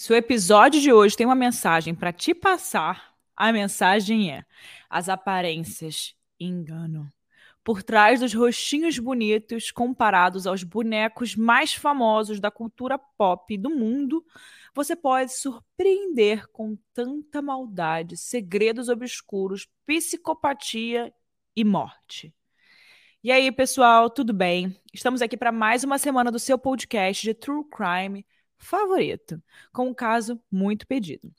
Se o episódio de hoje tem uma mensagem para te passar, a mensagem é: as aparências enganam. Por trás dos rostinhos bonitos comparados aos bonecos mais famosos da cultura pop do mundo, você pode surpreender com tanta maldade, segredos obscuros, psicopatia e morte. E aí, pessoal, tudo bem? Estamos aqui para mais uma semana do seu podcast de True Crime favorito, com um caso muito pedido.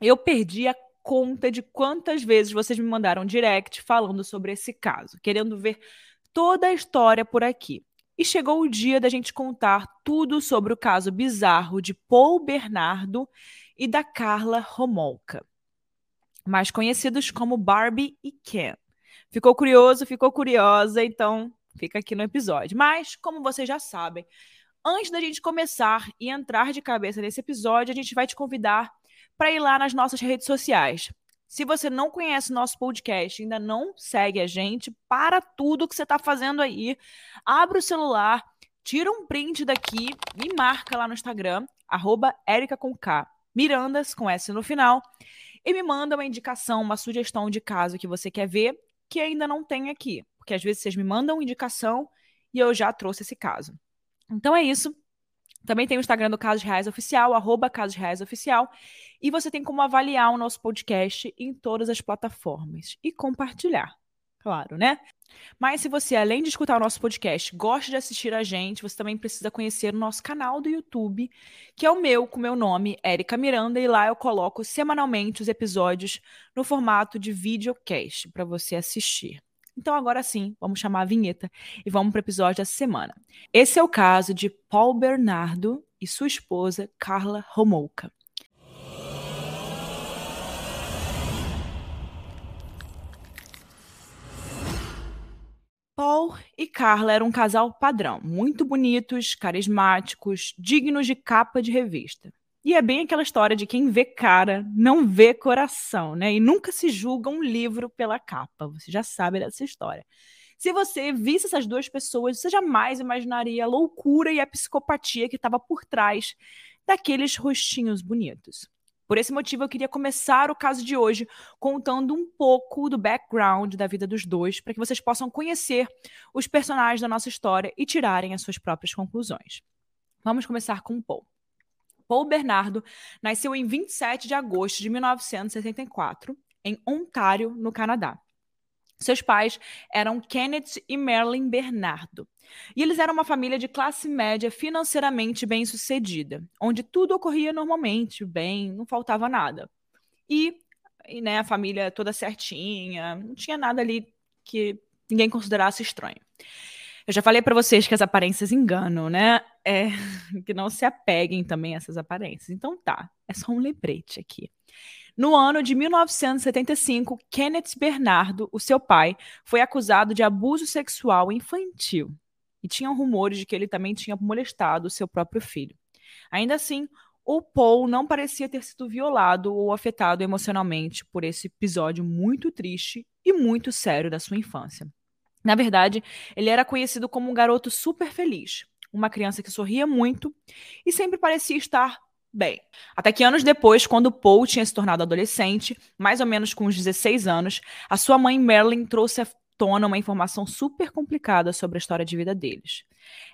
Eu perdi a conta de quantas vezes vocês me mandaram direct falando sobre esse caso, querendo ver toda a história por aqui. E chegou o dia da gente contar tudo sobre o caso bizarro de Paul Bernardo e da Carla Romolka, mais conhecidos como Barbie e Ken. Ficou curioso, ficou curiosa, então fica aqui no episódio. Mas, como vocês já sabem, antes da gente começar e entrar de cabeça nesse episódio, a gente vai te convidar para ir lá nas nossas redes sociais. Se você não conhece nosso podcast, ainda não segue a gente, para tudo que você está fazendo aí, abre o celular, tira um print daqui, me marca lá no Instagram, arroba Mirandas, com S no final, e me manda uma indicação, uma sugestão de caso que você quer ver, que ainda não tem aqui. Porque às vezes vocês me mandam indicação e eu já trouxe esse caso. Então é isso. Também tem o Instagram do Casos Reais Oficial, arroba Casos Reais Oficial. E você tem como avaliar o nosso podcast em todas as plataformas. E compartilhar, claro, né? Mas se você, além de escutar o nosso podcast, gosta de assistir a gente, você também precisa conhecer o nosso canal do YouTube, que é o meu, com meu nome, Érica Miranda, e lá eu coloco semanalmente os episódios no formato de videocast para você assistir. Então, agora sim, vamos chamar a vinheta e vamos para o episódio da semana. Esse é o caso de Paul Bernardo e sua esposa, Carla Romolka. Paul e Carla eram um casal padrão, muito bonitos, carismáticos, dignos de capa de revista. E é bem aquela história de quem vê cara não vê coração, né? E nunca se julga um livro pela capa. Você já sabe dessa história. Se você visse essas duas pessoas, você jamais imaginaria a loucura e a psicopatia que estava por trás daqueles rostinhos bonitos. Por esse motivo, eu queria começar o caso de hoje contando um pouco do background da vida dos dois, para que vocês possam conhecer os personagens da nossa história e tirarem as suas próprias conclusões. Vamos começar com Paul. Paul Bernardo nasceu em 27 de agosto de 1964, em Ontário, no Canadá. Seus pais eram Kenneth e Marilyn Bernardo. E eles eram uma família de classe média financeiramente bem-sucedida, onde tudo ocorria normalmente, bem, não faltava nada. E, e né, a família toda certinha, não tinha nada ali que ninguém considerasse estranho. Eu já falei para vocês que as aparências enganam, né? É, que não se apeguem também a essas aparências. Então tá, é só um lembrete aqui. No ano de 1975, Kenneth Bernardo, o seu pai, foi acusado de abuso sexual infantil. E tinham rumores de que ele também tinha molestado o seu próprio filho. Ainda assim, o Paul não parecia ter sido violado ou afetado emocionalmente por esse episódio muito triste e muito sério da sua infância. Na verdade, ele era conhecido como um garoto super feliz, uma criança que sorria muito e sempre parecia estar bem. Até que anos depois, quando Paul tinha se tornado adolescente, mais ou menos com uns 16 anos, a sua mãe Marilyn trouxe à tona uma informação super complicada sobre a história de vida deles.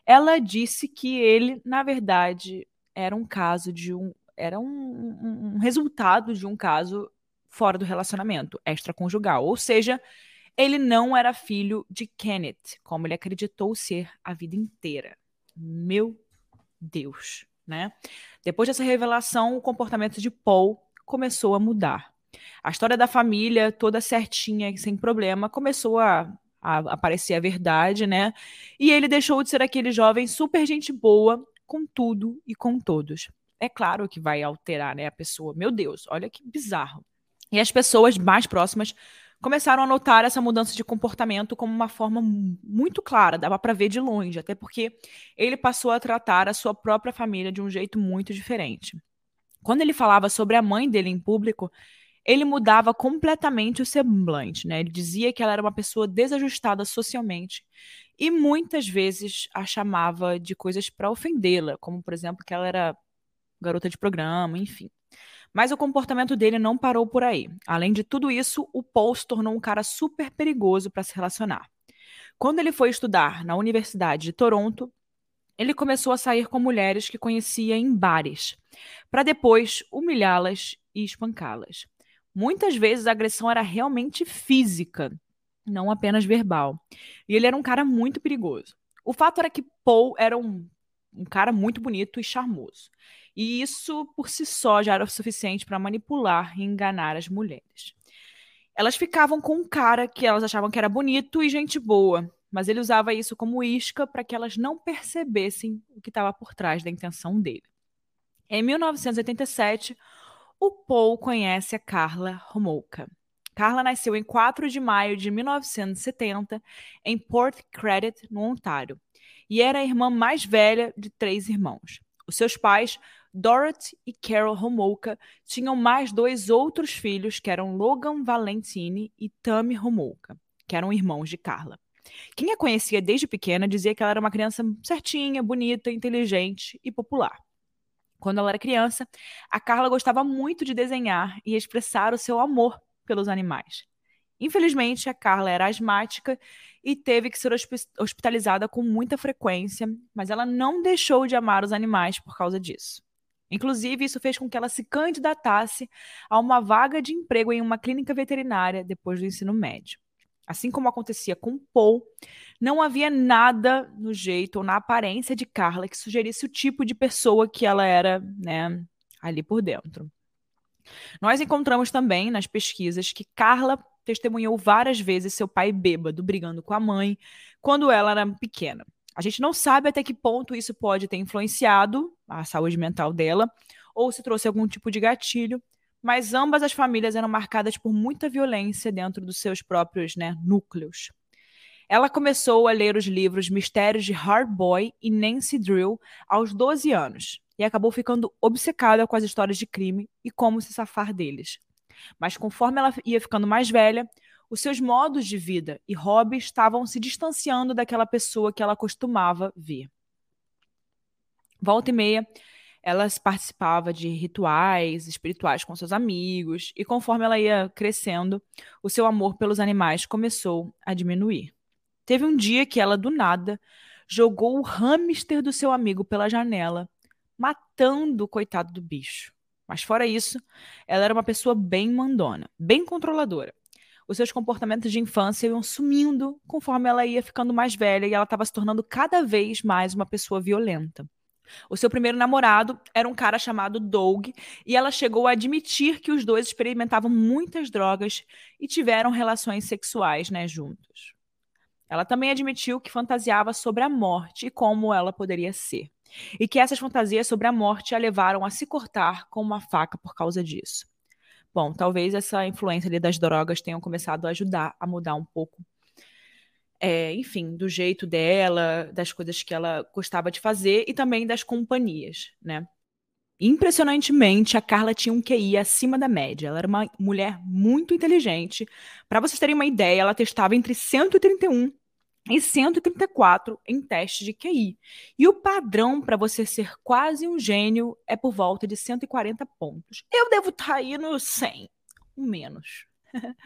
Ela disse que ele, na verdade, era um caso de um era um, um, um resultado de um caso fora do relacionamento extraconjugal, ou seja, ele não era filho de Kenneth, como ele acreditou ser a vida inteira. Meu Deus, né? Depois dessa revelação, o comportamento de Paul começou a mudar. A história da família, toda certinha, sem problema, começou a, a aparecer a verdade, né? E ele deixou de ser aquele jovem super gente boa com tudo e com todos. É claro que vai alterar, né, a pessoa. Meu Deus, olha que bizarro. E as pessoas mais próximas começaram a notar essa mudança de comportamento como uma forma muito clara, dava para ver de longe, até porque ele passou a tratar a sua própria família de um jeito muito diferente. Quando ele falava sobre a mãe dele em público, ele mudava completamente o semblante, né? Ele dizia que ela era uma pessoa desajustada socialmente e muitas vezes a chamava de coisas para ofendê-la, como por exemplo que ela era garota de programa, enfim. Mas o comportamento dele não parou por aí. Além de tudo isso, o Paul se tornou um cara super perigoso para se relacionar. Quando ele foi estudar na Universidade de Toronto, ele começou a sair com mulheres que conhecia em bares, para depois humilhá-las e espancá-las. Muitas vezes a agressão era realmente física, não apenas verbal. E ele era um cara muito perigoso. O fato era que Paul era um, um cara muito bonito e charmoso. E isso por si só já era o suficiente para manipular e enganar as mulheres. Elas ficavam com um cara que elas achavam que era bonito e gente boa, mas ele usava isso como isca para que elas não percebessem o que estava por trás da intenção dele. Em 1987, o Paul conhece a Carla Homolka. Carla nasceu em 4 de maio de 1970 em Port Credit, no Ontário, e era a irmã mais velha de três irmãos. Os seus pais, Dorothy e Carol Homolka, tinham mais dois outros filhos, que eram Logan Valentine e Tammy Homolka, que eram irmãos de Carla. Quem a conhecia desde pequena dizia que ela era uma criança certinha, bonita, inteligente e popular. Quando ela era criança, a Carla gostava muito de desenhar e expressar o seu amor pelos animais. Infelizmente, a Carla era asmática e teve que ser hospitalizada com muita frequência, mas ela não deixou de amar os animais por causa disso. Inclusive, isso fez com que ela se candidatasse a uma vaga de emprego em uma clínica veterinária depois do ensino médio. Assim como acontecia com Paul, não havia nada no jeito ou na aparência de Carla que sugerisse o tipo de pessoa que ela era, né, ali por dentro. Nós encontramos também nas pesquisas que Carla testemunhou várias vezes seu pai bêbado brigando com a mãe quando ela era pequena. A gente não sabe até que ponto isso pode ter influenciado a saúde mental dela ou se trouxe algum tipo de gatilho, mas ambas as famílias eram marcadas por muita violência dentro dos seus próprios né, núcleos. Ela começou a ler os livros Mistérios de Hard Boy e Nancy Drill aos 12 anos e acabou ficando obcecada com as histórias de crime e como se safar deles. Mas conforme ela ia ficando mais velha, os seus modos de vida e hobbies estavam se distanciando daquela pessoa que ela costumava ver. Volta e meia, ela participava de rituais espirituais com seus amigos, e conforme ela ia crescendo, o seu amor pelos animais começou a diminuir. Teve um dia que ela, do nada, jogou o hamster do seu amigo pela janela, matando o coitado do bicho. Mas fora isso, ela era uma pessoa bem mandona, bem controladora. Os seus comportamentos de infância iam sumindo conforme ela ia ficando mais velha e ela estava se tornando cada vez mais uma pessoa violenta. O seu primeiro namorado era um cara chamado Doug, e ela chegou a admitir que os dois experimentavam muitas drogas e tiveram relações sexuais né, juntos. Ela também admitiu que fantasiava sobre a morte e como ela poderia ser, e que essas fantasias sobre a morte a levaram a se cortar com uma faca por causa disso. Bom, talvez essa influência das drogas tenham começado a ajudar a mudar um pouco é, enfim, do jeito dela, das coisas que ela gostava de fazer e também das companhias, né? Impressionantemente, a Carla tinha um QI acima da média. Ela era uma mulher muito inteligente. Para vocês terem uma ideia, ela testava entre 131 e 134 em testes de QI. E o padrão para você ser quase um gênio é por volta de 140 pontos. Eu devo estar tá aí no 100, menos.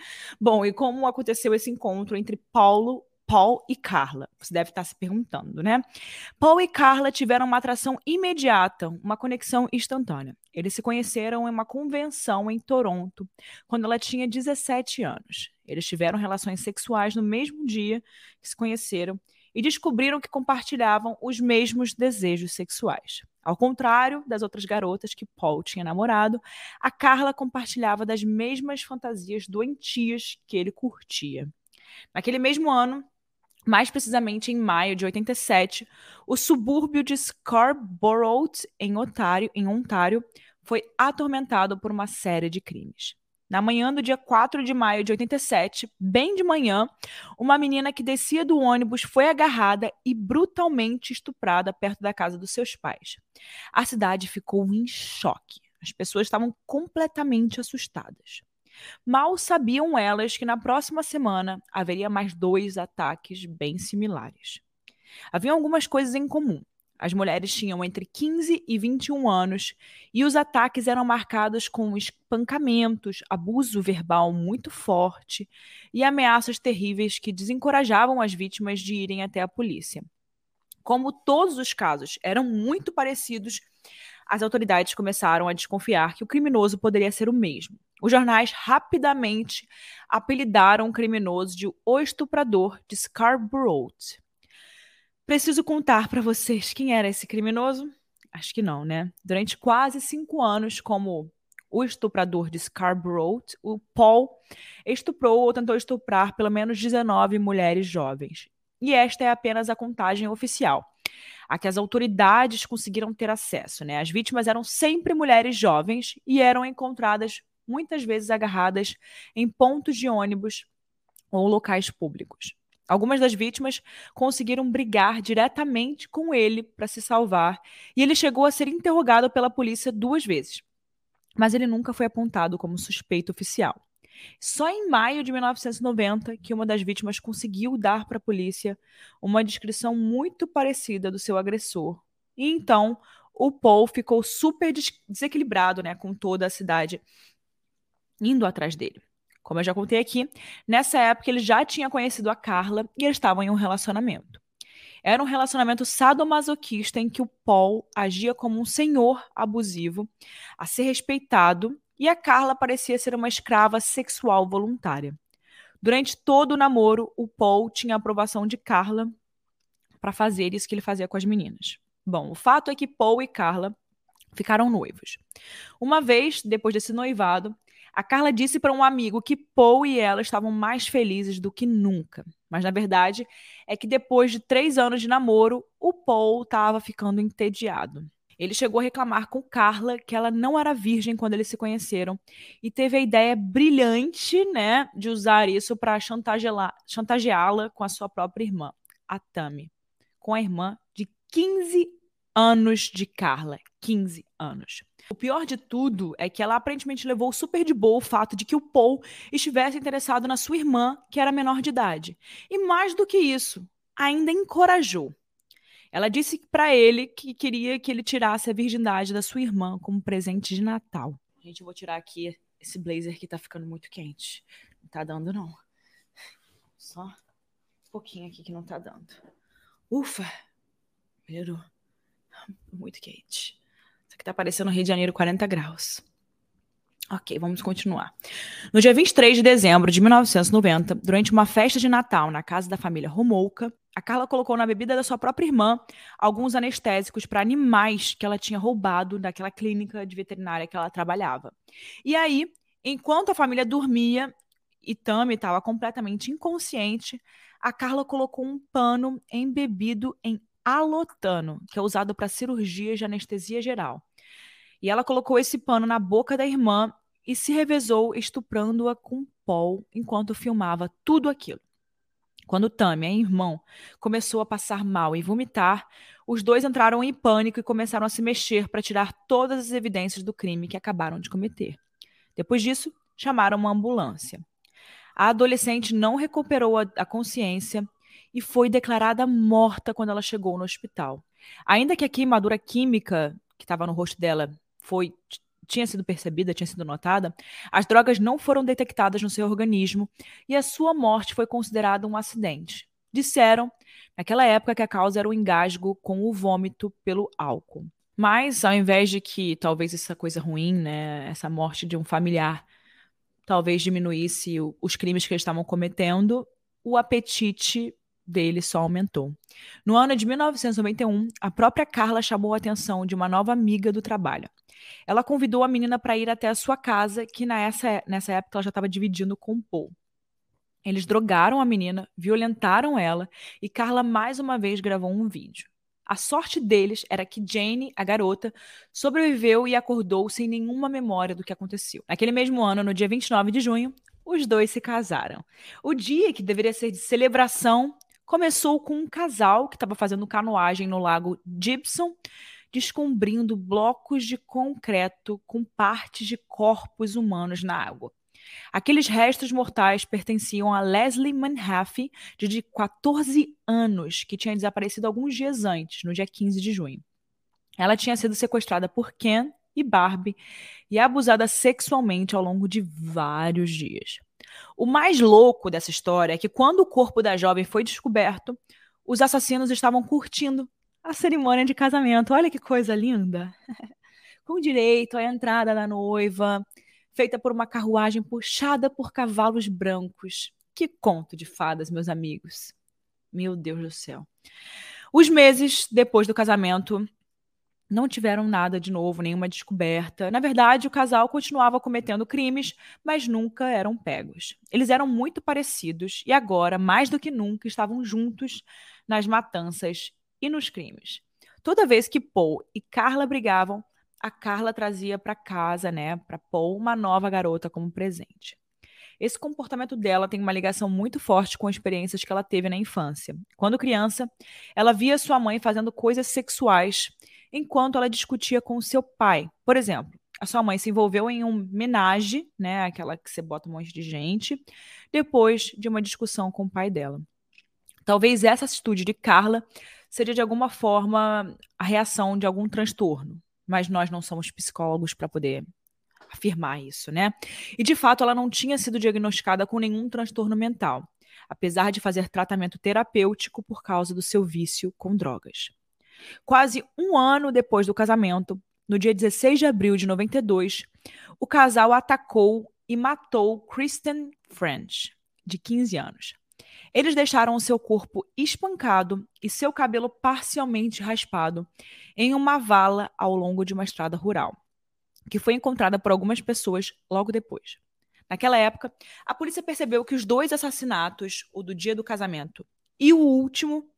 Bom, e como aconteceu esse encontro entre Paulo Paul e Carla. Você deve estar se perguntando, né? Paul e Carla tiveram uma atração imediata, uma conexão instantânea. Eles se conheceram em uma convenção em Toronto, quando ela tinha 17 anos. Eles tiveram relações sexuais no mesmo dia que se conheceram e descobriram que compartilhavam os mesmos desejos sexuais. Ao contrário das outras garotas que Paul tinha namorado, a Carla compartilhava das mesmas fantasias doentias que ele curtia. Naquele mesmo ano, mais precisamente em maio de 87, o subúrbio de Scarborough, em Ontário, em Ontário, foi atormentado por uma série de crimes. Na manhã do dia 4 de maio de 87, bem de manhã, uma menina que descia do ônibus foi agarrada e brutalmente estuprada perto da casa dos seus pais. A cidade ficou em choque. As pessoas estavam completamente assustadas. Mal sabiam elas que na próxima semana haveria mais dois ataques bem similares. Havia algumas coisas em comum. As mulheres tinham entre 15 e 21 anos e os ataques eram marcados com espancamentos, abuso verbal muito forte e ameaças terríveis que desencorajavam as vítimas de irem até a polícia. Como todos os casos eram muito parecidos, as autoridades começaram a desconfiar que o criminoso poderia ser o mesmo. Os jornais rapidamente apelidaram o criminoso de o estuprador de Scarborough. Preciso contar para vocês quem era esse criminoso? Acho que não, né? Durante quase cinco anos, como o estuprador de Scarborough, o Paul estuprou ou tentou estuprar pelo menos 19 mulheres jovens. E esta é apenas a contagem oficial, a que as autoridades conseguiram ter acesso. Né? As vítimas eram sempre mulheres jovens e eram encontradas muitas vezes agarradas em pontos de ônibus ou locais públicos. Algumas das vítimas conseguiram brigar diretamente com ele para se salvar, e ele chegou a ser interrogado pela polícia duas vezes. Mas ele nunca foi apontado como suspeito oficial. Só em maio de 1990 que uma das vítimas conseguiu dar para a polícia uma descrição muito parecida do seu agressor. E então o Paul ficou super desequilibrado, né, com toda a cidade indo atrás dele. Como eu já contei aqui, nessa época ele já tinha conhecido a Carla e eles estavam em um relacionamento. Era um relacionamento sadomasoquista em que o Paul agia como um senhor abusivo, a ser respeitado, e a Carla parecia ser uma escrava sexual voluntária. Durante todo o namoro, o Paul tinha a aprovação de Carla para fazer isso que ele fazia com as meninas. Bom, o fato é que Paul e Carla ficaram noivos. Uma vez, depois desse noivado, a Carla disse para um amigo que Paul e ela estavam mais felizes do que nunca. Mas na verdade é que depois de três anos de namoro, o Paul estava ficando entediado. Ele chegou a reclamar com Carla que ela não era virgem quando eles se conheceram e teve a ideia brilhante, né, de usar isso para chantageá-la com a sua própria irmã, a Tami, com a irmã de 15 anos de Carla, 15 anos. O pior de tudo é que ela aparentemente levou super de boa o fato de que o Paul estivesse interessado na sua irmã, que era menor de idade. E mais do que isso, ainda encorajou. Ela disse para ele que queria que ele tirasse a virgindade da sua irmã como presente de Natal. Gente, eu vou tirar aqui esse blazer que tá ficando muito quente. Não tá dando, não. Só um pouquinho aqui que não tá dando. Ufa! Melhorou. Muito quente que tá aparecendo no Rio de Janeiro 40 graus. Ok, vamos continuar. No dia 23 de dezembro de 1990, durante uma festa de Natal na casa da família Romolka, a Carla colocou na bebida da sua própria irmã alguns anestésicos para animais que ela tinha roubado daquela clínica de veterinária que ela trabalhava. E aí, enquanto a família dormia e Tami estava completamente inconsciente, a Carla colocou um pano embebido em alotano, que é usado para cirurgias de anestesia geral. E ela colocou esse pano na boca da irmã e se revezou estuprando-a com Paul enquanto filmava tudo aquilo. Quando Tammy, a irmã, começou a passar mal e vomitar, os dois entraram em pânico e começaram a se mexer para tirar todas as evidências do crime que acabaram de cometer. Depois disso, chamaram uma ambulância. A adolescente não recuperou a, a consciência e foi declarada morta quando ela chegou no hospital. Ainda que a queimadura química que estava no rosto dela foi tinha sido percebida, tinha sido notada, as drogas não foram detectadas no seu organismo e a sua morte foi considerada um acidente. Disseram, naquela época, que a causa era o engasgo com o vômito pelo álcool. Mas, ao invés de que talvez essa coisa ruim, né, essa morte de um familiar, talvez diminuísse os crimes que eles estavam cometendo, o apetite dele só aumentou. No ano de 1991, a própria Carla chamou a atenção de uma nova amiga do trabalho. Ela convidou a menina para ir até a sua casa, que nessa, nessa época ela já estava dividindo com o Paul. Eles drogaram a menina, violentaram ela e Carla mais uma vez gravou um vídeo. A sorte deles era que Jane, a garota, sobreviveu e acordou sem nenhuma memória do que aconteceu. Naquele mesmo ano, no dia 29 de junho, os dois se casaram. O dia que deveria ser de celebração começou com um casal que estava fazendo canoagem no lago Gibson, descobrindo blocos de concreto com partes de corpos humanos na água. Aqueles restos mortais pertenciam a Leslie Manhaffey, de 14 anos, que tinha desaparecido alguns dias antes, no dia 15 de junho. Ela tinha sido sequestrada por Ken e Barbie e abusada sexualmente ao longo de vários dias. O mais louco dessa história é que quando o corpo da jovem foi descoberto, os assassinos estavam curtindo a cerimônia de casamento. Olha que coisa linda! Com direito à entrada da noiva, feita por uma carruagem puxada por cavalos brancos. Que conto de fadas, meus amigos. Meu Deus do céu. Os meses depois do casamento, não tiveram nada de novo, nenhuma descoberta. Na verdade, o casal continuava cometendo crimes, mas nunca eram pegos. Eles eram muito parecidos e agora, mais do que nunca, estavam juntos nas matanças e nos crimes. Toda vez que Paul e Carla brigavam, a Carla trazia para casa, né, para Paul, uma nova garota como presente. Esse comportamento dela tem uma ligação muito forte com experiências que ela teve na infância. Quando criança, ela via sua mãe fazendo coisas sexuais enquanto ela discutia com seu pai. Por exemplo, a sua mãe se envolveu em um menage, né, aquela que você bota um monte de gente, depois de uma discussão com o pai dela. Talvez essa atitude de Carla seja de alguma forma a reação de algum transtorno, mas nós não somos psicólogos para poder afirmar isso, né? E de fato ela não tinha sido diagnosticada com nenhum transtorno mental, apesar de fazer tratamento terapêutico por causa do seu vício com drogas. Quase um ano depois do casamento, no dia 16 de abril de 92, o casal atacou e matou Kristen French, de 15 anos. Eles deixaram o seu corpo espancado e seu cabelo parcialmente raspado em uma vala ao longo de uma estrada rural, que foi encontrada por algumas pessoas logo depois. Naquela época, a polícia percebeu que os dois assassinatos, o do dia do casamento e o último,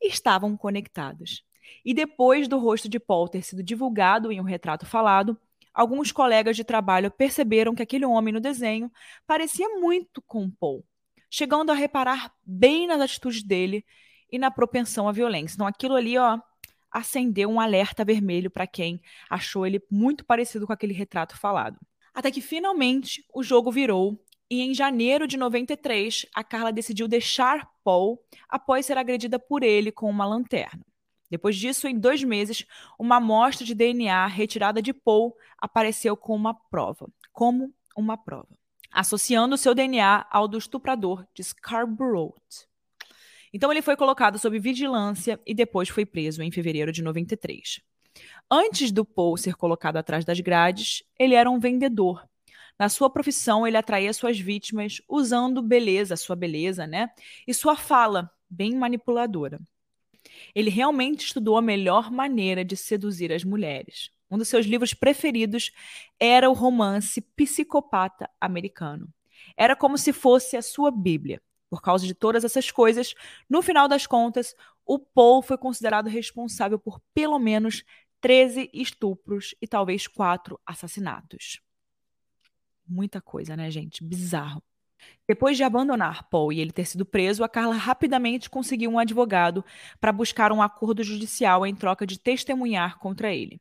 estavam conectados. E depois do rosto de Paul ter sido divulgado em um retrato falado, alguns colegas de trabalho perceberam que aquele homem no desenho parecia muito com Paul, chegando a reparar bem nas atitudes dele e na propensão à violência. Então aquilo ali, ó, acendeu um alerta vermelho para quem achou ele muito parecido com aquele retrato falado. Até que finalmente o jogo virou e em janeiro de 93 a Carla decidiu deixar Paul após ser agredida por ele com uma lanterna. Depois disso, em dois meses, uma amostra de DNA retirada de Paul apareceu com uma prova, como uma prova, associando seu DNA ao do estuprador de Scarborough. Então ele foi colocado sob vigilância e depois foi preso em fevereiro de 93. Antes do Paul ser colocado atrás das grades, ele era um vendedor. Na sua profissão, ele atraía suas vítimas usando beleza, sua beleza, né? E sua fala, bem manipuladora. Ele realmente estudou a melhor maneira de seduzir as mulheres. Um dos seus livros preferidos era o romance Psicopata Americano. Era como se fosse a sua Bíblia. Por causa de todas essas coisas, no final das contas, o Paul foi considerado responsável por pelo menos 13 estupros e talvez quatro assassinatos. Muita coisa, né, gente? Bizarro. Depois de abandonar Paul e ele ter sido preso, a Carla rapidamente conseguiu um advogado para buscar um acordo judicial em troca de testemunhar contra ele.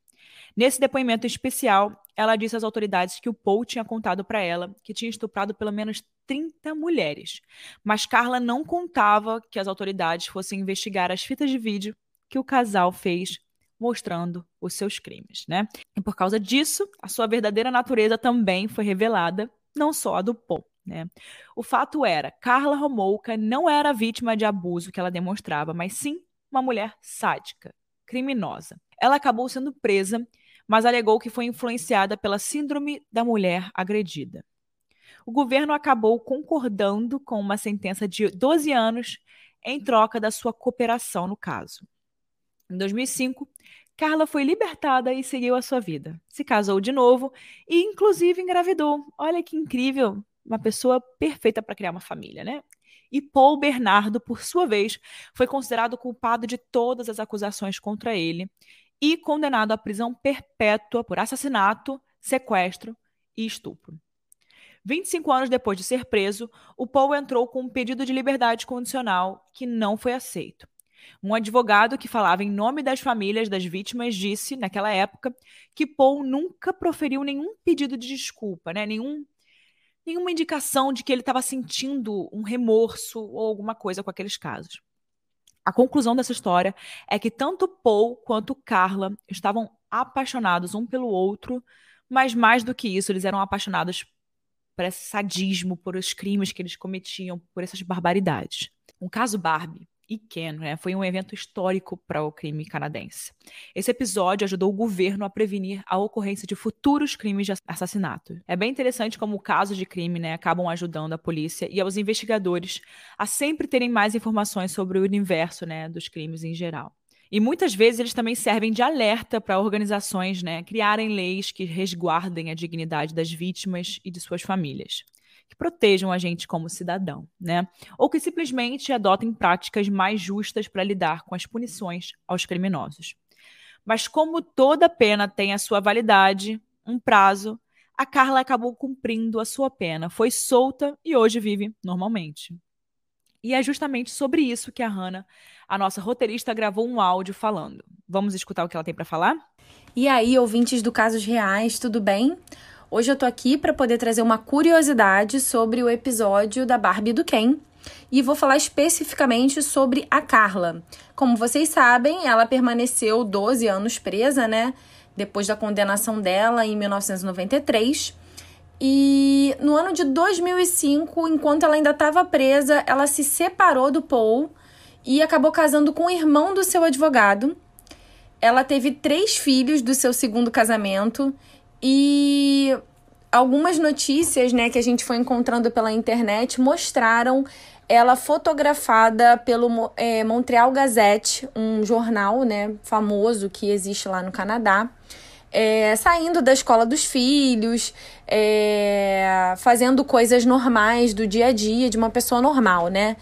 Nesse depoimento especial, ela disse às autoridades que o Paul tinha contado para ela que tinha estuprado pelo menos 30 mulheres, mas Carla não contava que as autoridades fossem investigar as fitas de vídeo que o casal fez mostrando os seus crimes, né? E por causa disso, a sua verdadeira natureza também foi revelada, não só a do Paul. Né? O fato era, Carla Romolka não era vítima de abuso que ela demonstrava, mas sim uma mulher sádica, criminosa. Ela acabou sendo presa, mas alegou que foi influenciada pela síndrome da mulher agredida. O governo acabou concordando com uma sentença de 12 anos em troca da sua cooperação no caso. Em 2005, Carla foi libertada e seguiu a sua vida. Se casou de novo e, inclusive, engravidou. Olha que incrível! Uma pessoa perfeita para criar uma família, né? E Paul Bernardo, por sua vez, foi considerado culpado de todas as acusações contra ele e condenado à prisão perpétua por assassinato, sequestro e estupro. 25 anos depois de ser preso, o Paul entrou com um pedido de liberdade condicional que não foi aceito. Um advogado que falava em nome das famílias das vítimas disse, naquela época, que Paul nunca proferiu nenhum pedido de desculpa, né? nenhum nenhuma indicação de que ele estava sentindo um remorso ou alguma coisa com aqueles casos. A conclusão dessa história é que tanto Paul quanto Carla estavam apaixonados um pelo outro, mas mais do que isso, eles eram apaixonados por esse sadismo, por os crimes que eles cometiam, por essas barbaridades. Um caso Barbie e Ken, né, foi um evento histórico para o crime canadense. Esse episódio ajudou o governo a prevenir a ocorrência de futuros crimes de assassinato. É bem interessante como casos de crime né, acabam ajudando a polícia e aos investigadores a sempre terem mais informações sobre o universo né, dos crimes em geral. E muitas vezes eles também servem de alerta para organizações né, criarem leis que resguardem a dignidade das vítimas e de suas famílias que protejam a gente como cidadão, né? Ou que simplesmente adotem práticas mais justas para lidar com as punições aos criminosos. Mas como toda pena tem a sua validade, um prazo, a Carla acabou cumprindo a sua pena, foi solta e hoje vive normalmente. E é justamente sobre isso que a Hannah, a nossa roteirista, gravou um áudio falando. Vamos escutar o que ela tem para falar? E aí, ouvintes do Casos Reais, tudo bem? Hoje eu tô aqui para poder trazer uma curiosidade sobre o episódio da Barbie do Ken e vou falar especificamente sobre a Carla. Como vocês sabem, ela permaneceu 12 anos presa, né? Depois da condenação dela em 1993. E no ano de 2005, enquanto ela ainda estava presa, ela se separou do Paul e acabou casando com o irmão do seu advogado. Ela teve três filhos do seu segundo casamento e algumas notícias, né, que a gente foi encontrando pela internet mostraram ela fotografada pelo é, Montreal Gazette, um jornal, né, famoso que existe lá no Canadá. É, saindo da escola dos filhos, é, fazendo coisas normais do dia a dia de uma pessoa normal, né?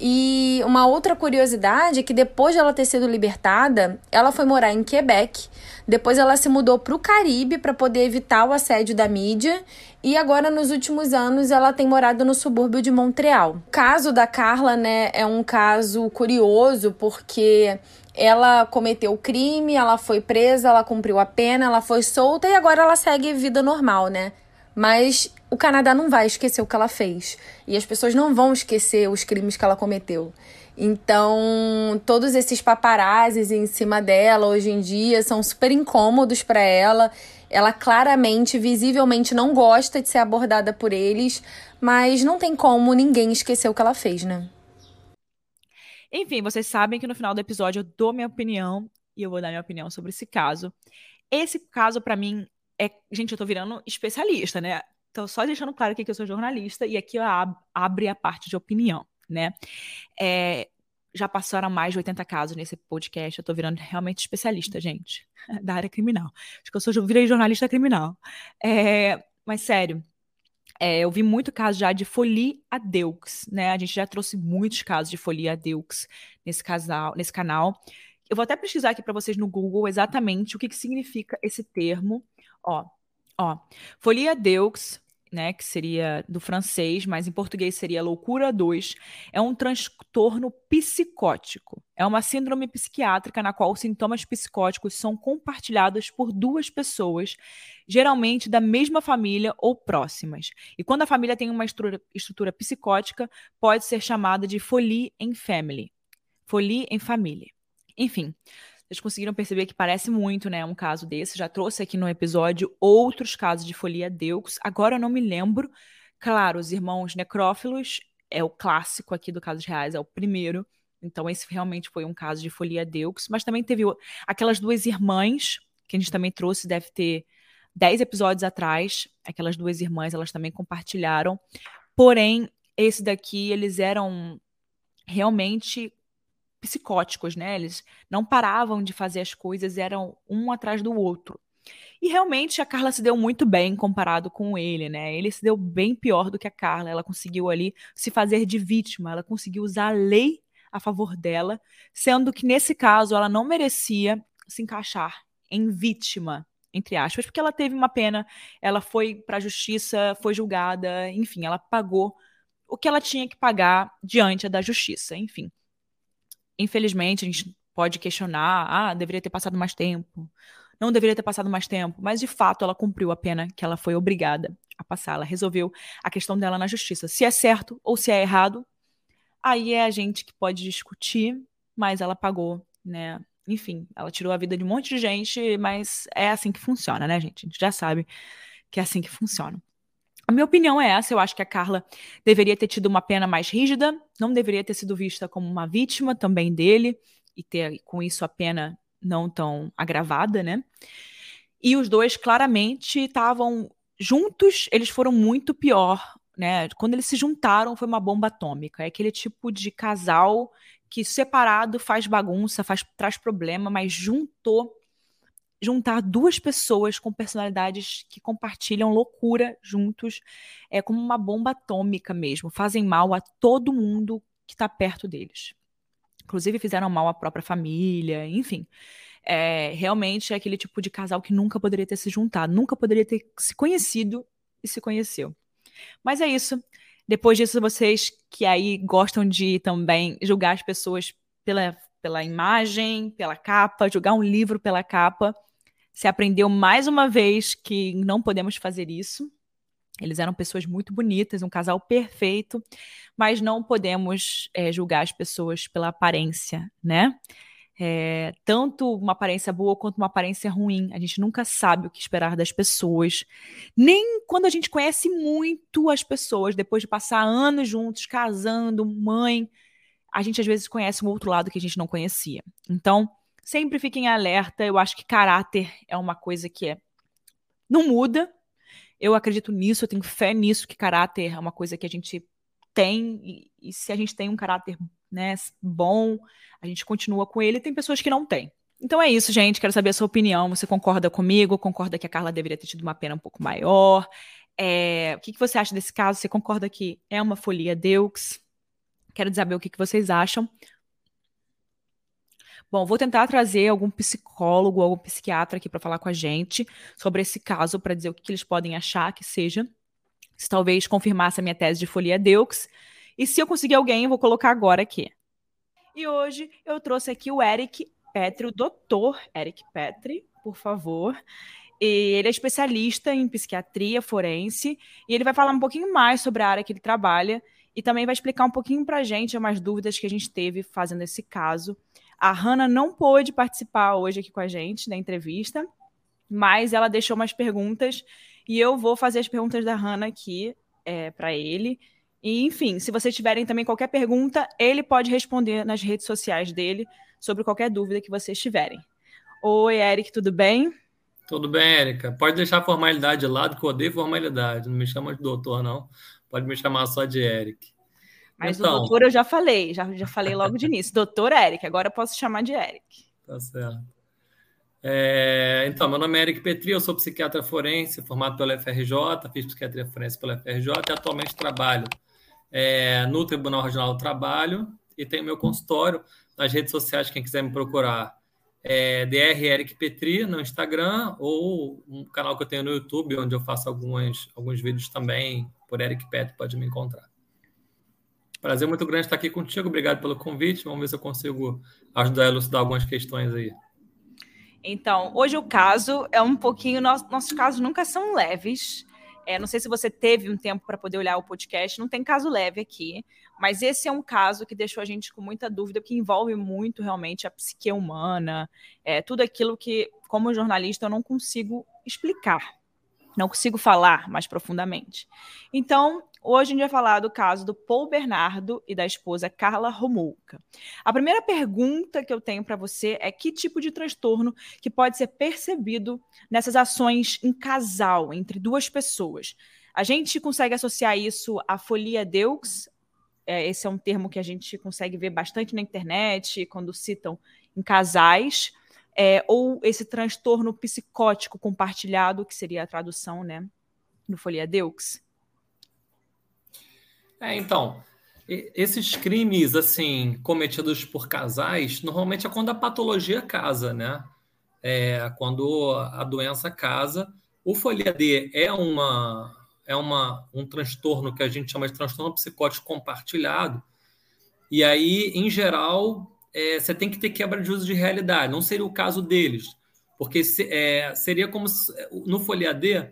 E uma outra curiosidade é que depois de ela ter sido libertada, ela foi morar em Quebec. Depois ela se mudou para o Caribe para poder evitar o assédio da mídia. E agora, nos últimos anos, ela tem morado no subúrbio de Montreal. O caso da Carla, né, é um caso curioso porque ela cometeu o crime, ela foi presa, ela cumpriu a pena, ela foi solta e agora ela segue vida normal, né? Mas o Canadá não vai esquecer o que ela fez. E as pessoas não vão esquecer os crimes que ela cometeu. Então, todos esses paparazzis em cima dela hoje em dia são super incômodos para ela. Ela claramente, visivelmente não gosta de ser abordada por eles, mas não tem como ninguém esquecer o que ela fez, né? Enfim, vocês sabem que no final do episódio eu dou minha opinião e eu vou dar minha opinião sobre esse caso. Esse caso, para mim, é. Gente, eu tô virando especialista, né? Então, só deixando claro aqui que eu sou jornalista e aqui ab abre a parte de opinião, né? É, já passaram mais de 80 casos nesse podcast. Eu tô virando realmente especialista, gente, da área criminal. Acho que eu sou, virei jornalista criminal. É, mas sério, é, eu vi muito caso já de folie a deux, né? A gente já trouxe muitos casos de folie a deux nesse, casal, nesse canal. Eu vou até pesquisar aqui para vocês no Google exatamente o que, que significa esse termo. Ó, ó, folia deux, né, que seria do francês, mas em português seria loucura 2, é um transtorno psicótico. É uma síndrome psiquiátrica na qual sintomas psicóticos são compartilhados por duas pessoas, geralmente da mesma família ou próximas. E quando a família tem uma estrutura, estrutura psicótica, pode ser chamada de folie em family. Folie em família. Enfim, vocês conseguiram perceber que parece muito, né, um caso desse. Já trouxe aqui no episódio outros casos de folia Deux. Agora eu não me lembro. Claro, os irmãos necrófilos é o clássico aqui do Casos Reais, é o primeiro. Então esse realmente foi um caso de folia Deux. Mas também teve aquelas duas irmãs, que a gente também trouxe, deve ter dez episódios atrás. Aquelas duas irmãs, elas também compartilharam. Porém, esse daqui, eles eram realmente psicóticos, né? Eles não paravam de fazer as coisas, eram um atrás do outro. E realmente a Carla se deu muito bem comparado com ele, né? Ele se deu bem pior do que a Carla. Ela conseguiu ali se fazer de vítima, ela conseguiu usar a lei a favor dela, sendo que nesse caso ela não merecia se encaixar em vítima, entre aspas, porque ela teve uma pena, ela foi para a justiça, foi julgada, enfim, ela pagou o que ela tinha que pagar diante da justiça, enfim. Infelizmente, a gente pode questionar, ah, deveria ter passado mais tempo, não deveria ter passado mais tempo, mas de fato ela cumpriu a pena que ela foi obrigada a passar. Ela resolveu a questão dela na justiça. Se é certo ou se é errado, aí é a gente que pode discutir, mas ela pagou, né? Enfim, ela tirou a vida de um monte de gente, mas é assim que funciona, né, gente? A gente já sabe que é assim que funciona. A minha opinião é essa. Eu acho que a Carla deveria ter tido uma pena mais rígida, não deveria ter sido vista como uma vítima também dele e ter com isso a pena não tão agravada, né? E os dois claramente estavam juntos, eles foram muito pior, né? Quando eles se juntaram foi uma bomba atômica. É aquele tipo de casal que separado faz bagunça, faz traz problema, mas juntou juntar duas pessoas com personalidades que compartilham loucura juntos é como uma bomba atômica mesmo, fazem mal a todo mundo que está perto deles. Inclusive fizeram mal à própria família, enfim. É, realmente é aquele tipo de casal que nunca poderia ter se juntado, nunca poderia ter se conhecido e se conheceu. Mas é isso. Depois disso, vocês que aí gostam de também julgar as pessoas pela, pela imagem, pela capa, julgar um livro pela capa, se aprendeu mais uma vez que não podemos fazer isso. Eles eram pessoas muito bonitas, um casal perfeito, mas não podemos é, julgar as pessoas pela aparência, né? É, tanto uma aparência boa quanto uma aparência ruim. A gente nunca sabe o que esperar das pessoas. Nem quando a gente conhece muito as pessoas, depois de passar anos juntos, casando, mãe, a gente às vezes conhece um outro lado que a gente não conhecia. Então, sempre fiquem alerta. Eu acho que caráter é uma coisa que é não muda. Eu acredito nisso, eu tenho fé nisso que caráter é uma coisa que a gente tem e, e se a gente tem um caráter né, bom, a gente continua com ele. Tem pessoas que não têm. Então é isso, gente. Quero saber a sua opinião. Você concorda comigo? Concorda que a Carla deveria ter tido uma pena um pouco maior? É, o que, que, você acha desse caso? Você concorda que é uma folia Deux? Quero saber o que, que vocês acham. Bom, vou tentar trazer algum psicólogo, algum psiquiatra aqui para falar com a gente sobre esse caso, para dizer o que, que, eles podem achar que seja. Se talvez confirmasse a minha tese de folia Deux. E se eu conseguir alguém, vou colocar agora aqui. E hoje eu trouxe aqui o Eric Petri, o doutor Eric Petri, por favor. E ele é especialista em psiquiatria forense e ele vai falar um pouquinho mais sobre a área que ele trabalha e também vai explicar um pouquinho para a gente umas dúvidas que a gente teve fazendo esse caso a Hanna não pôde participar hoje aqui com a gente da entrevista, mas ela deixou umas perguntas e eu vou fazer as perguntas da Hanna aqui é, para ele. E, enfim, se vocês tiverem também qualquer pergunta, ele pode responder nas redes sociais dele sobre qualquer dúvida que vocês tiverem. Oi, Eric, tudo bem? Tudo bem, Érica. Pode deixar a formalidade de lado, que eu odeio formalidade. Não me chama de doutor, não. Pode me chamar só de Eric. Mas então, o doutor eu já falei, já, já falei logo de início. Doutor Eric, agora eu posso chamar de Eric. Tá certo. É, então, meu nome é Eric Petri, eu sou psiquiatra forense, formado pela FRJ, fiz psiquiatria forense pela FRJ e atualmente trabalho é, no Tribunal Regional do Trabalho e tenho meu consultório nas redes sociais, quem quiser me procurar, é DR Eric Petri no Instagram ou um canal que eu tenho no YouTube, onde eu faço alguns, alguns vídeos também, por Eric Petri, pode me encontrar. Prazer muito grande estar aqui contigo. Obrigado pelo convite. Vamos ver se eu consigo ajudar a elucidar algumas questões aí. Então, hoje o caso é um pouquinho. nossos casos nunca são leves. É, não sei se você teve um tempo para poder olhar o podcast, não tem caso leve aqui, mas esse é um caso que deixou a gente com muita dúvida, porque envolve muito realmente a psique humana, é, tudo aquilo que, como jornalista, eu não consigo explicar, não consigo falar mais profundamente. Então, Hoje a gente vai falar do caso do Paul Bernardo e da esposa Carla Romulka. A primeira pergunta que eu tenho para você é que tipo de transtorno que pode ser percebido nessas ações em casal, entre duas pessoas. A gente consegue associar isso à folia deux, é, esse é um termo que a gente consegue ver bastante na internet, quando citam em casais, é, ou esse transtorno psicótico compartilhado, que seria a tradução né, do folia deux. É, então, esses crimes assim cometidos por casais, normalmente é quando a patologia casa, né? É, quando a doença casa. O folia D é uma é uma, um transtorno que a gente chama de transtorno psicótico compartilhado. E aí, em geral, é, você tem que ter quebra de uso de realidade. Não seria o caso deles, porque se, é, seria como se, no folia D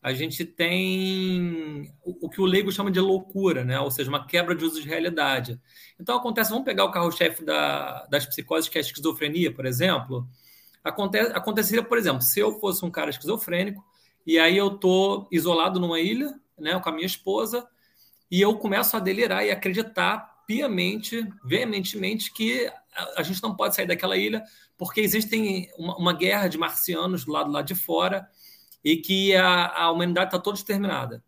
a gente tem o, que o leigo chama de loucura, né? ou seja, uma quebra de uso de realidade. Então acontece, vamos pegar o carro-chefe da, das psicoses, que é a esquizofrenia, por exemplo. Acontece, aconteceria, por exemplo, se eu fosse um cara esquizofrênico, e aí eu estou isolado numa ilha, né, com a minha esposa, e eu começo a delirar e acreditar piamente, veementemente, que a, gente não pode sair daquela ilha, porque existem uma, uma guerra de marcianos do lado lá de fora, e que a, a humanidade está toda exterminada.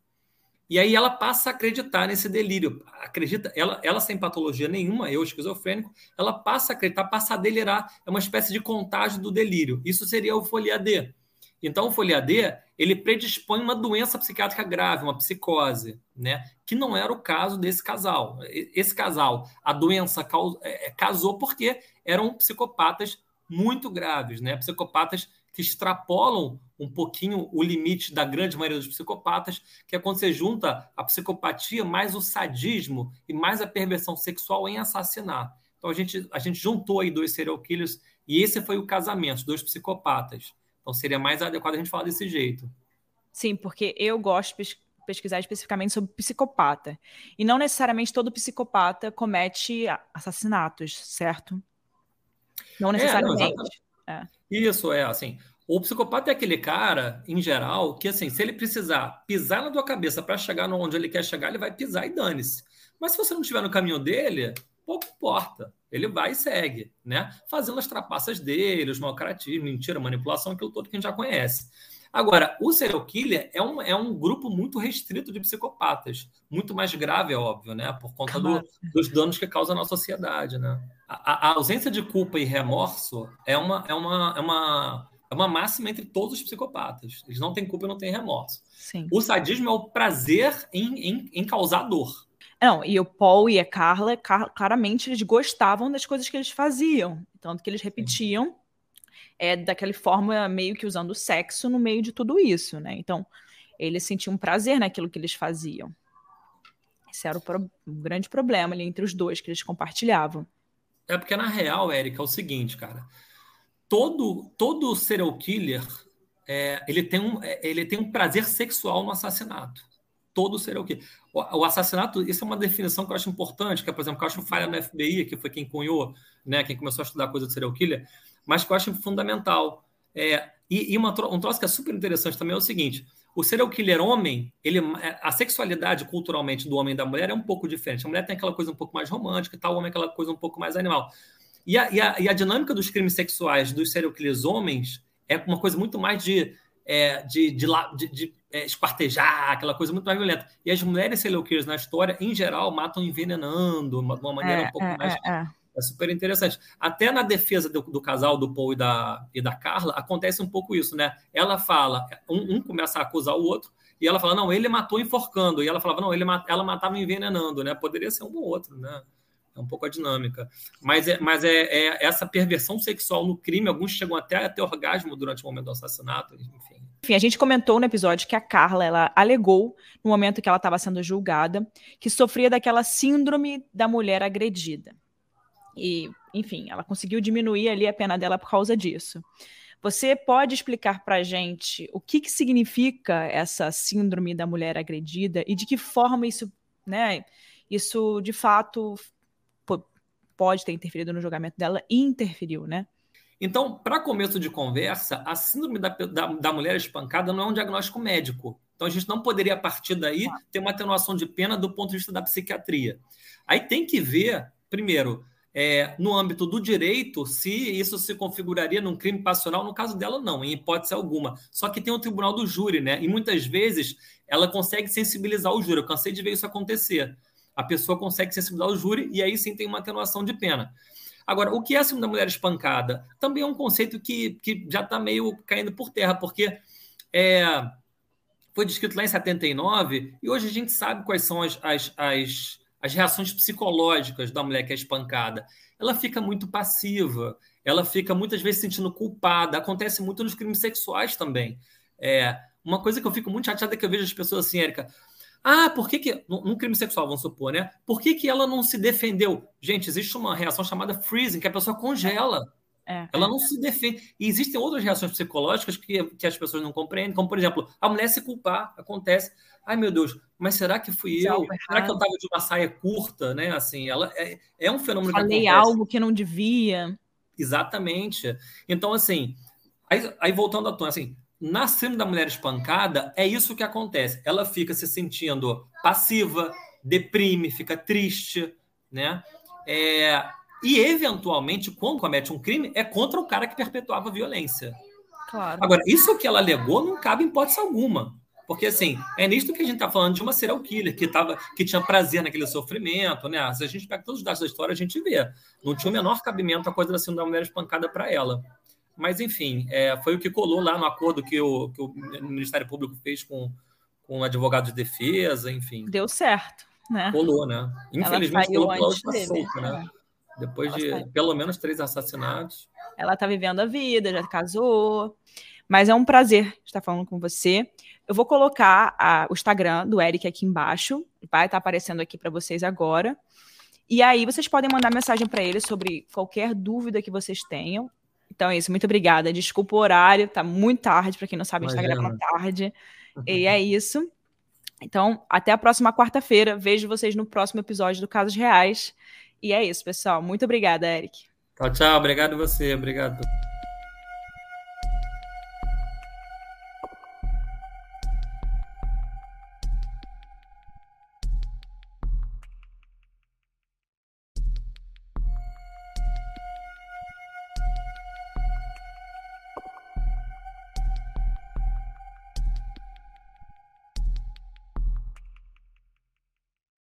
E aí ela passa a acreditar nesse delírio. Acredita, ela, ela sem patologia nenhuma, eu esquizofrênico, ela passa a acreditar, passa a delirar. É uma espécie de contágio do delírio. Isso seria o folia D. Então, o folia D, ele predispõe uma doença psiquiátrica grave, uma psicose, né? Que não era o caso desse casal. Esse casal, a doença é, casou porque eram psicopatas muito graves, né? Psicopatas que extrapolam um pouquinho o limite da grande maioria dos psicopatas, que é quando você junta a psicopatia mais o sadismo e mais a perversão sexual em assassinar. Então a gente, a gente juntou aí dois serial killers e esse foi o casamento, dois psicopatas. Então seria mais adequado a gente falar desse jeito. Sim, porque eu gosto de pesquisar especificamente sobre psicopata. E não necessariamente todo psicopata comete assassinatos, certo? Não necessariamente. É, não, é. Isso é assim. O psicopata é aquele cara, em geral, que assim, se ele precisar pisar na tua cabeça para chegar onde ele quer chegar, ele vai pisar e dane-se. Mas se você não estiver no caminho dele, pouco importa. Ele vai e segue, né? Fazendo as trapaças dele, os mau caratismo, mentira, manipulação, aquilo todo que a gente já conhece. Agora, o serial killer é um, é um grupo muito restrito de psicopatas. Muito mais grave, é óbvio, né? Por conta do, dos danos que causa na sociedade, né? A, a, ausência de culpa e remorso é uma, é, uma, é, uma, é uma máxima entre todos os psicopatas. Eles não têm culpa e não têm remorso. Sim. O sadismo é o prazer em, em, em causar dor. Não, e o Paul e a Carla, claramente, eles gostavam das coisas que eles faziam. Tanto que eles repetiam é, daquela forma, meio que usando o sexo no meio de tudo isso, né? Então, eles sentiam prazer naquilo que eles faziam. Esse era o, pro, o grande problema ali entre os dois que eles compartilhavam. É porque, na real, Érica, é o seguinte, cara. Todo, todo serial killer é, ele, tem um, é, ele tem um prazer sexual no assassinato. Todo serial killer. O, assassinato, isso é uma definição que eu acho importante, que é, por exemplo, que eu acho falha no FBI, que foi quem cunhou, né, quem começou a estudar coisa do serial killer, mas que eu acho fundamental. É, e, e uma, um troço que é super interessante também é o seguinte: o serial killer homem, ele, é, a sexualidade culturalmente do homem e da mulher é um pouco diferente. A mulher tem aquela coisa um pouco mais romântica, e tal, o homem é aquela coisa um pouco mais animal. E a, e a, e a dinâmica dos crimes sexuais dos serial killers homens é uma coisa muito mais de, é, de, de, de, de é, espartejar, aquela coisa muito mais violenta. E as mulheres serial killers na história, em geral, matam envenenando, de uma maneira é, um pouco é, mais é, é super interessante. Até na defesa do, do, casal, do Paul e da, e da Carla, acontece um pouco isso, né? Ela fala, um, um, começa a acusar o outro, e ela fala, não, ele matou enforcando. E ela falava, não, ele, ela matava envenenando, né? Poderia ser um ou outro, né? É um pouco a dinâmica. Mas, é, mas é, é, essa perversão sexual no crime, alguns chegam até a ter orgasmo durante o momento do assassinato, enfim. Enfim, a gente comentou no episódio que a Carla, ela alegou, no momento que ela estava sendo julgada, que sofria daquela síndrome da mulher agredida. E, enfim, ela conseguiu diminuir ali a pena dela por causa disso. Você pode explicar para a gente o que, que significa essa síndrome da mulher agredida e de que forma isso, né, isso de fato pode ter interferido no julgamento dela e interferiu, né? Então, para começo de conversa, a síndrome da, da, da, mulher espancada não é um diagnóstico médico. Então, a gente não poderia, a partir daí, ter uma atenuação de pena do ponto de vista da psiquiatria. Aí tem que ver, primeiro, é, no âmbito do direito, se isso se configuraria num crime passional, no caso dela, não, em hipótese alguma. Só que tem o tribunal do júri, né? E muitas vezes ela consegue sensibilizar o júri. Eu cansei de ver isso acontecer. A pessoa consegue sensibilizar o júri e aí sim tem uma atenuação de pena. Agora, o que é a segunda mulher espancada? Também é um conceito que, que já está meio caindo por terra, porque é, foi descrito lá em 79 e hoje a gente sabe quais são as, as, as as reações psicológicas da mulher que é espancada. Ela fica muito passiva, ela fica muitas vezes se sentindo culpada. Acontece muito nos crimes sexuais também. É, uma coisa que eu fico muito chateada é que eu vejo as pessoas assim, Érica. Ah, por que que... Num crime sexual, vamos supor, né? Por que que ela não se defendeu? Gente, existe uma reação chamada freezing, que a pessoa congela. É, ela é. não se defende. E existem outras reações psicológicas que, que as pessoas não compreendem, como, por exemplo, a mulher se culpar. Acontece. Ai, meu Deus, mas será que fui eu? Será que eu estava de uma saia curta, né? Assim, ela é, é um fenômeno Falei que acontece. algo que não devia. Exatamente. Então, assim, aí, aí voltando à tona, assim, na síndrome da mulher espancada, é isso que acontece. Ela fica se sentindo passiva, deprime, fica triste, né? É, e, eventualmente, quando comete um crime, é contra o cara que perpetuava a violência. Claro. Agora, isso que ela alegou não cabe em hipótese alguma. Porque, assim, é nisto que a gente está falando de uma serial killer que, tava, que tinha prazer naquele sofrimento, né? Se a gente pega todos os dados da história, a gente vê. Não tinha o menor cabimento a coisa da síndrome da mulher espancada para ela. Mas, enfim, é, foi o que colou lá no acordo que o, que o Ministério Público fez com, com o advogado de defesa, enfim. Deu certo, né? Colou, né? Infelizmente, colou pela última solta, né? Depois Ela de saiu. pelo menos três assassinatos. Ela está vivendo a vida, já casou. Mas é um prazer estar falando com você. Eu vou colocar a, o Instagram do Eric aqui embaixo. Vai estar tá aparecendo aqui para vocês agora. E aí vocês podem mandar mensagem para ele sobre qualquer dúvida que vocês tenham. Então é isso, muito obrigada. Desculpa o horário, tá muito tarde, para quem não sabe, a gente tá gravando tarde. E é isso. Então, até a próxima quarta-feira. Vejo vocês no próximo episódio do Casos Reais. E é isso, pessoal. Muito obrigada, Eric. Tchau, tchau. Obrigado você. Obrigado.